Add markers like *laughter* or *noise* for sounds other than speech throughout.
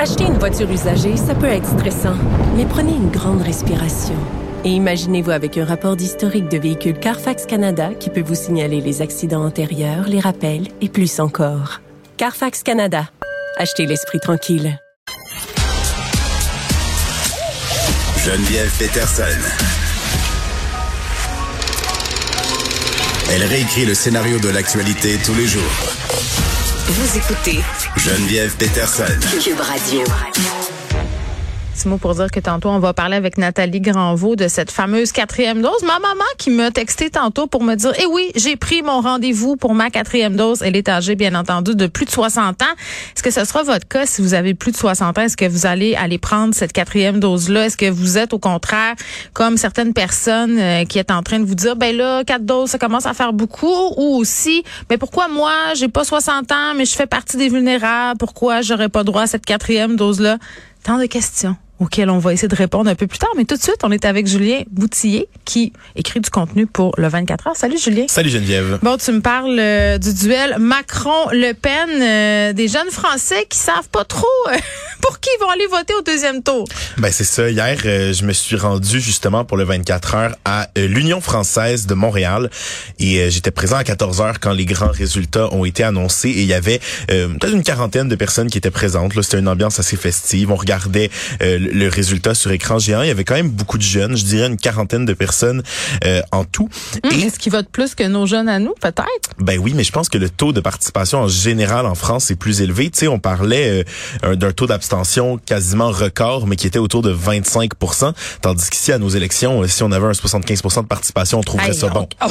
Acheter une voiture usagée, ça peut être stressant, mais prenez une grande respiration. Et imaginez-vous avec un rapport d'historique de véhicule Carfax Canada qui peut vous signaler les accidents antérieurs, les rappels et plus encore. Carfax Canada. Achetez l'esprit tranquille. Geneviève Peterson. Elle réécrit le scénario de l'actualité tous les jours. Vous écoutez Geneviève Peterson. Petit mot pour dire que tantôt, on va parler avec Nathalie Granvaux de cette fameuse quatrième dose. Ma maman qui m'a texté tantôt pour me dire, eh oui, j'ai pris mon rendez-vous pour ma quatrième dose. Elle est âgée, bien entendu, de plus de 60 ans. Est-ce que ce sera votre cas si vous avez plus de 60 ans? Est-ce que vous allez aller prendre cette quatrième dose-là? Est-ce que vous êtes au contraire comme certaines personnes euh, qui est en train de vous dire, ben là, quatre doses, ça commence à faire beaucoup? Ou aussi, mais pourquoi moi, j'ai pas 60 ans, mais je fais partie des vulnérables? Pourquoi j'aurais pas droit à cette quatrième dose-là? Tant de questions auxquelles on va essayer de répondre un peu plus tard. Mais tout de suite, on est avec Julien Boutillier qui écrit du contenu pour le 24 heures. Salut Julien. Salut Geneviève. Bon, tu me parles euh, du duel Macron-Le Pen, euh, des jeunes Français qui savent pas trop euh, pour qui ils vont aller voter au deuxième tour? Ben c'est ça. Hier, euh, je me suis rendu justement pour le 24 heures à euh, l'Union française de Montréal et euh, j'étais présent à 14 heures quand les grands résultats ont été annoncés et il y avait euh, peut-être une quarantaine de personnes qui étaient présentes. Là, c'était une ambiance assez festive. On regardait euh, le- résultat sur écran géant. Il y avait quand même beaucoup de jeunes. Je dirais une quarantaine de personnes euh, en tout. Hum, Et Est-ce qu'ils votent plus que nos jeunes à nous, peut-être? Ben oui, mais je pense que le taux de participation en général en France est plus élevé. Tu sais, on parlait euh, un- d'un taux d'abstention quasiment record, mais qui était autour de 25 tandis qu'ici, à nos élections, euh, si on avait un 75% de participation, on trouverait Hey, ça bon. On,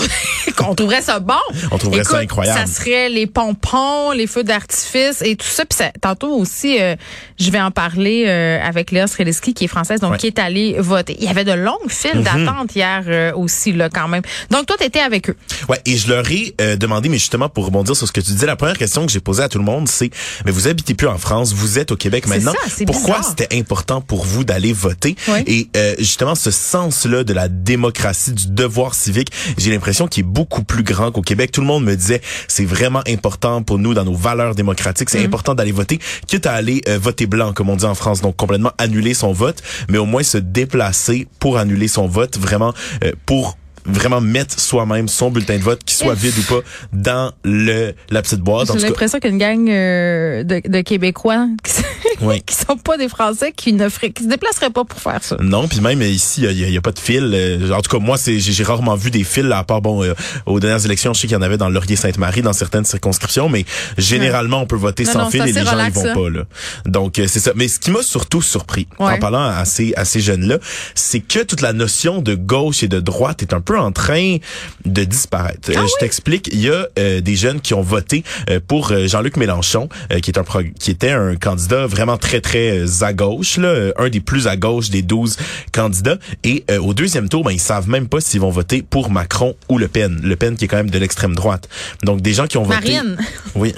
*laughs* on trouverait ça bon. On trouverait ça incroyable. Ça serait les pompons, les feux d'artifice et tout ça. Puis ça- tantôt aussi, euh, je vais en parler euh, avec Léa Streliski, qui est française, donc Ouais. qui est allée voter. Il y avait de longues files d'attente hier euh, aussi, là, quand même. Donc, toi, tu étais avec eux. Ouais, et je leur ai demandé, mais justement pour rebondir sur ce que tu disais, la première question que j'ai posée à tout le monde, c'est mais vous habitez plus en France, vous êtes au Québec C'est maintenant. ça, c'est Pourquoi c'était important pour vous d'aller voter? Et euh, justement, ce sens-là de la démocratie, du devoir civique, j'ai l'impression qu'il est beaucoup plus grand qu'au Québec. Tout le monde me disait, c'est vraiment important pour nous dans nos valeurs démocratiques, Mm. c'est important d'aller voter, quitte à aller euh, voter blanc, comme on dit en France, donc complètement annuler son vote, mais au moins se déplacer pour annuler son vote, vraiment euh, pour vraiment mettre soi-même son bulletin de vote, qu'il soit vide ou pas, dans le la petite boîte. J'ai l'impression qu'une gang euh, de, de Québécois qui, *laughs* Oui. qui sont pas des Français qui ne feraient, qui se déplaceraient pas pour faire ça. Non, puis même ici, il y, a- y a pas de fil. Euh, En tout cas, moi, c'est j'ai rarement vu des fils, là, à part bon, euh, aux dernières élections, je sais qu'il y en avait dans Laurier-Sainte-Marie, dans certaines circonscriptions, mais généralement, on peut voter Non, sans non, fil et les gens ils vont ça. pas là. Donc euh, c'est ça. Mais ce qui m'a surtout surpris Ouais. en parlant à ces à ces jeunes là, c'est que toute la notion de gauche et de droite est un peu en train de disparaître. Ah Euh, je t'explique. Il y a euh, des jeunes qui ont voté euh, pour Jean-Luc Mélenchon, euh, qui est un pro- qui était un candidat vraiment très très à gauche, là, un des plus à gauche des 12 candidats. Et au deuxième tour, ben ils savent même pas s'ils vont voter pour Macron ou Le Pen. Le Pen qui est quand même de l'extrême droite. Donc des gens qui ont voté. Marine. Oui.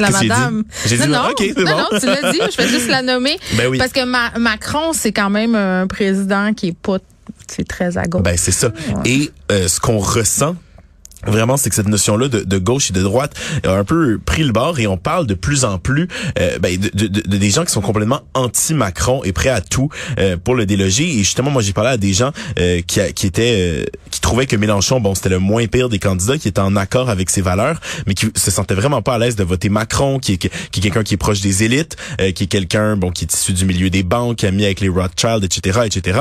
La j'ai madame. dit? J'ai dit, non, non, ok, c'est non, bon. non, tu l'as dit, je vais juste la nommer. Ben oui. Parce que Ma- Macron, c'est quand même un président qui est pas c'est très à gauche. Ben c'est ça. Et euh, ce qu'on ressent Vraiment, c'est que cette notion-là de, de gauche et de droite a un peu pris le bord et on parle de plus en plus euh, ben, de, de- de- des gens qui sont complètement anti-Macron et prêts à tout euh, pour le déloger. Et justement, moi, j'ai parlé à des gens euh, qui, qui étaient qui trouvaient que Mélenchon, bon, c'était le moins pire des candidats, qui étaient en accord avec ses valeurs, mais qui se sentaient vraiment pas à l'aise de voter Macron, qui est, qui est quelqu'un qui est proche des élites, euh, qui est quelqu'un, bon, qui est issu du milieu des banques, ami avec les Rothschild, etc., etc.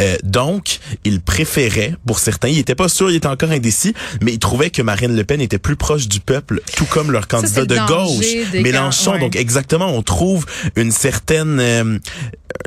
Euh, donc, il préférait, pour certains, il était pas sûr, il était encore indécis, mais il trouvait que Marine Le Pen était plus proche du peuple, tout comme leur candidat le de gauche, Mélenchon. ouais. Donc, exactement, on trouve une certaine, euh,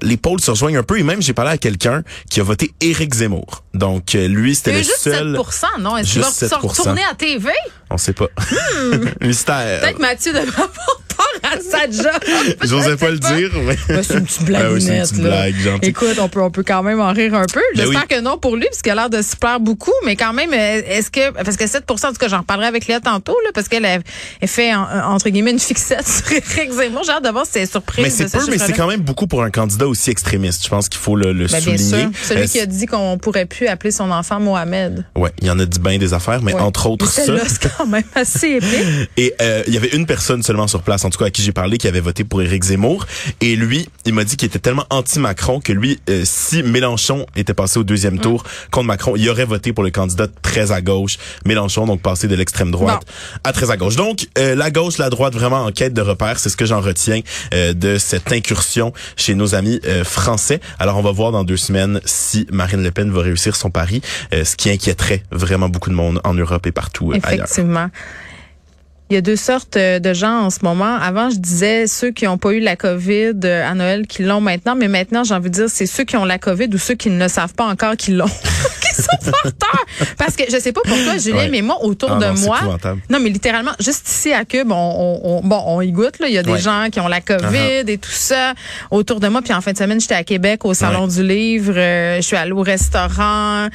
les pôles se rejoignent un peu et même j'ai parlé à quelqu'un qui a voté Éric Zemmour. Donc euh, lui c'était le juste seul 7 non? Est-ce qu'il va Juste se 7%. retourner à TV? On sait pas. *laughs* Mystère. Peut-être Mathieu devrait avoir peur à sa job. *laughs* J'osais pas le dire. mais- Ben, *laughs* c'est une petite Ah oui, une blague, gentille. Écoute, on peut, on peut quand même en rire un peu. Ben J'espère oui. que non pour lui, parce qu'il a l'air de se plaire beaucoup, mais quand même, euh, est-ce que, parce que 7 en tout cas, j'en reparlerai avec Léa tantôt, là, parce qu'elle a- fait, en- entre guillemets, une fixette sur Éric Zemmour. J'ai hâte de voir si c'est surprise. Mais c'est peu, mais c'est quand même beaucoup pour un candidat aussi extrémiste. Je pense qu'il faut le, le Ben, bien souligner. sûr. Celui Euh, qui a dit qu'on pourrait plus appeler son enfant Mohamed. Ouais, il y en a dit bien des affaires, mais Ouais. entre autres ça. Quand même assez. Et euh, il y avait une personne seulement sur place, en tout cas à qui j'ai parlé, qui avait voté pour Éric Zemmour. Et lui, il m'a dit qu'il était tellement anti-Macron que lui, euh, si Mélenchon était passé au deuxième Mm. tour contre Macron, il aurait voté pour le candidat très à gauche, Mélenchon, donc passé de l'extrême droite à très à gauche. Donc euh, la gauche, la droite, vraiment en quête de repères, c'est ce que j'en retiens euh, de cette incursion chez nos amis euh, français. Alors on va voir dans deux semaines si Marine Le Pen va réussir son pari, euh, ce qui inquiéterait vraiment beaucoup de monde en Europe et partout ailleurs. Il y a deux sortes euh, de gens en ce moment. Avant, je disais ceux qui n'ont pas eu la COVID euh, à Noël qui l'ont maintenant, mais maintenant, j'ai envie de dire, c'est ceux qui ont la COVID ou ceux qui ne savent pas encore qu'ils l'ont, *laughs* *laughs* Parce que je sais pas pour toi, Julien, Ouais. mais moi, autour Ah de non, moi, non, mais littéralement, juste ici à Cube, on, on, on- bon, on y goûte. Là. Il y a des Ouais. gens qui ont la COVID Uh-huh. et tout ça autour de moi. Puis en fin de semaine, j'étais à Québec au Salon du Livre. Euh, je suis allée au restaurant.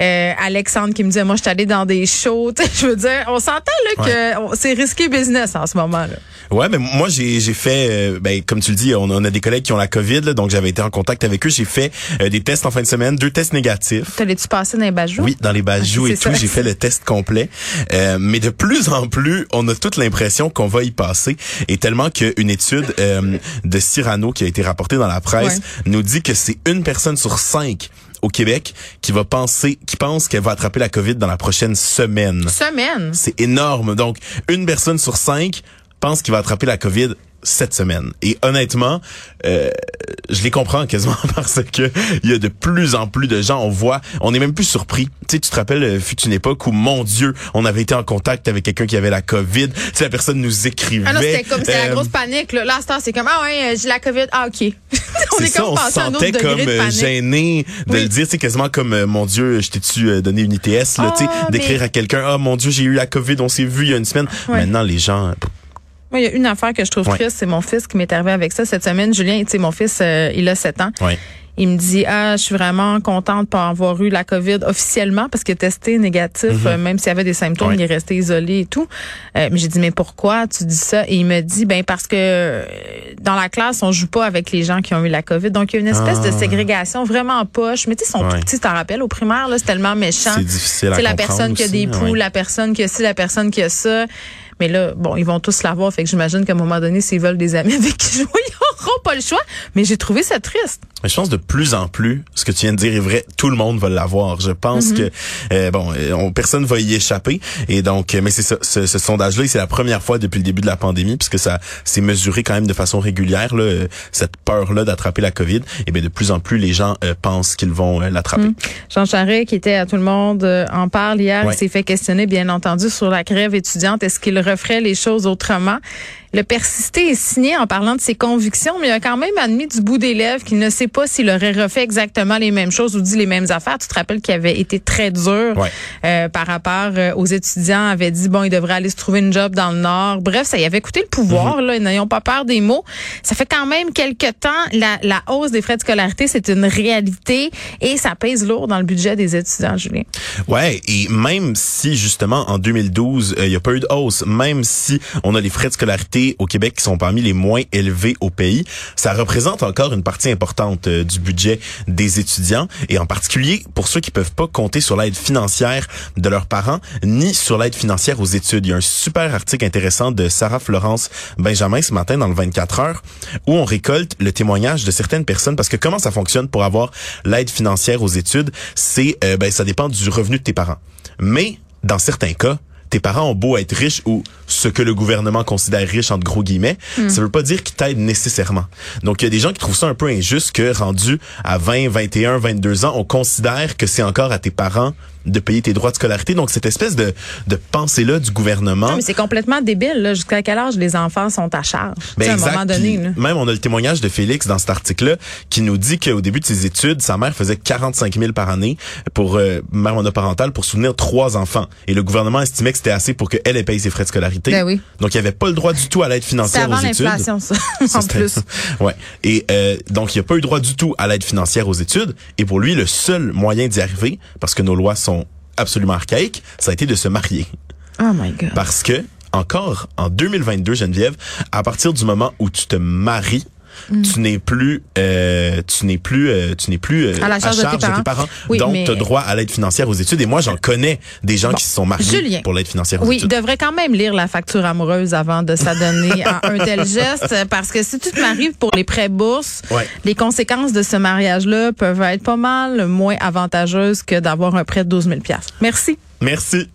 Euh, Alexandre qui me disait, moi, je suis allée dans des shows. *laughs* Tu sais, je veux dire, on s'entend là que c'est risqué business en ce moment. là. Ouais, mais moi j'ai j'ai fait euh, ben comme tu le dis, on, on a des collègues qui ont la Covid, là, donc j'avais été en contact avec eux. J'ai fait des tests en fin de semaine, deux tests négatifs. T'allais-tu passer dans les bajous? Oui, dans les bajoux Ah, et tout, j'ai fait le test complet. Euh, mais de plus en plus, on a toute l'impression qu'on va y passer. Et tellement qu'une étude euh, de Cyrano qui a été rapportée dans la presse Ouais. nous dit que c'est une personne sur cinq au Québec qui va penser, qui pense qu'elle va attraper la COVID dans la prochaine semaine. Semaine? C'est énorme. Donc, une personne sur cinq pense qu'il va attraper la COVID cette semaine. Et honnêtement, euh, je les comprends quasiment *laughs* parce que il y a de plus en plus de gens, on voit, on est même plus surpris. Tu sais, tu te rappelles, euh, fut une époque où, mon Dieu, on avait été en contact avec quelqu'un qui avait la COVID. Tu sais, la personne nous écrivait. Ah non, c'était comme c'était la Euh, grosse panique. Là, là c'est comme Ah ouais, euh, j'ai la COVID. Ah OK. *laughs* on est ça, comme on se sentait comme de gêné de Oui. le dire. C'est quasiment comme, mon Dieu, je t'ai-tu donné une ITS, là, tu sais, Ah, d'écrire mais- à quelqu'un, ah, mon Dieu, j'ai eu la COVID, on s'est vu il y a une semaine. Ouais. Maintenant, les gens, Moi, il y a une affaire que je trouve triste, c'est mon fils qui m'est arrivé avec ça cette semaine. Julien, tu sais, mon fils, euh, il a 7 ans. ouais. Il me dit ah je suis vraiment contente de pas avoir eu la Covid officiellement parce qu'il est testé négatif euh, même s'il y avait des symptômes il est resté isolé et tout. Euh, mais j'ai dit mais pourquoi tu dis ça et il me dit ben parce que euh, dans la classe on joue pas avec les gens qui ont eu la Covid donc il y a une espèce de Ah. ségrégation vraiment en poche mais tu sais ils sont Ouais. tout petits tu t'en rappelles au primaire là c'est tellement méchant. C'est difficile à C'est la comprendre personne qui a des poux, la personne qui a ci, la personne qui a ça. Mais là, bon, ils vont tous l'avoir. Fait que j'imagine qu'à un moment donné, s'ils veulent des amis *laughs* avec qui jouer, pas le choix. Mais j'ai trouvé ça triste. Mais je pense de plus en plus, ce que tu viens de dire est vrai, tout le monde va l'avoir. Je pense Mm-hmm. que euh, bon, euh, on, personne va y échapper. Et donc, euh, mais c'est ce, ce sondage-là, c'est la première fois depuis le début de la pandémie, puisque ça s'est mesuré quand même de façon régulière, là, euh, cette peur-là d'attraper la COVID. Et bien de plus en plus, les gens euh, pensent qu'ils vont euh, l'attraper. Jean Charest, qui était à tout le monde, en parle hier. Ouais. S'est fait questionner, bien entendu, sur la grève étudiante. Est-ce qu'il referait les choses autrement? Le persister est signé en parlant de ses convictions, mais il a quand même admis du bout des lèvres qu'il ne sait pas s'il aurait refait exactement les mêmes choses ou dit les mêmes affaires. Tu te rappelles qu'il avait été très dur Ouais. euh, par rapport euh, aux étudiants, avait dit bon, il devrait aller se trouver une job dans le Nord. Bref, ça y avait coûté le pouvoir. Là, n'ayons pas peur des mots. Ça fait quand même quelques temps la, la hausse des frais de scolarité, c'est une réalité et ça pèse lourd dans le budget des étudiants, Julien. Ouais, et même si justement en 2012 euh, il y a pas eu de hausse, même si on a les frais de scolarité au Québec qui sont parmi les moins élevés au pays, ça représente encore une partie importante euh, du budget des étudiants et en particulier pour ceux qui peuvent pas compter sur l'aide financière de leurs parents ni sur l'aide financière aux études. Il y a un super article intéressant de Sarah Florence Benjamin ce matin dans le 24 heures où on récolte le témoignage de certaines personnes parce que comment ça fonctionne pour avoir l'aide financière aux études, c'est euh, ben ça dépend du revenu de tes parents. Mais dans certains cas, tes parents ont beau être riches ou ce que le gouvernement considère riche entre gros guillemets, ça veut pas dire qu'ils t'aident nécessairement. Donc il y a des gens qui trouvent ça un peu injuste que rendu à 20, 21, 22 ans, on considère que c'est encore à tes parents de payer tes droits de scolarité. Donc, cette espèce de, de pensée-là du gouvernement. Non, mais c'est complètement débile. là. Jusqu'à quel âge les enfants sont à charge? Ben, à un moment donné. Là. Même, on a le témoignage de Félix dans cet article-là qui nous dit qu'au début de ses études, sa mère faisait 45 000 par année pour euh, mère monoparentale pour soutenir trois enfants. Et le gouvernement estimait que c'était assez pour qu'elle ait payé ses frais de scolarité. Ben oui. Donc, il n'y avait pas le droit du tout à l'aide financière avant aux études. l'inflation, ça, *laughs* Ça, en plus. *laughs* ouais. Et euh, donc, il n'a pas eu droit du tout à l'aide financière aux études. Et pour lui, le seul moyen d'y arriver, parce que nos lois sont absolument archaïques, ça a été de se marier. Oh my God. Parce que, encore en 2022, Geneviève, à partir du moment où tu te maries, Mm. tu n'es plus, euh, tu n'es plus, euh, tu n'es plus euh, À la charge de tes parents. Oui, Donc, mais- tu as droit à l'aide financière aux études. Et moi, j'en connais des gens qui se sont mariés Julien. pour l'aide financière aux Oui, études. devrait quand même lire la facture amoureuse avant de s'adonner *laughs* à un tel geste, parce que si tu te maries pour les prêts bourses, Ouais. les conséquences de ce mariage-là peuvent être pas mal moins avantageuses que d'avoir un prêt de 12 000 Merci. Merci.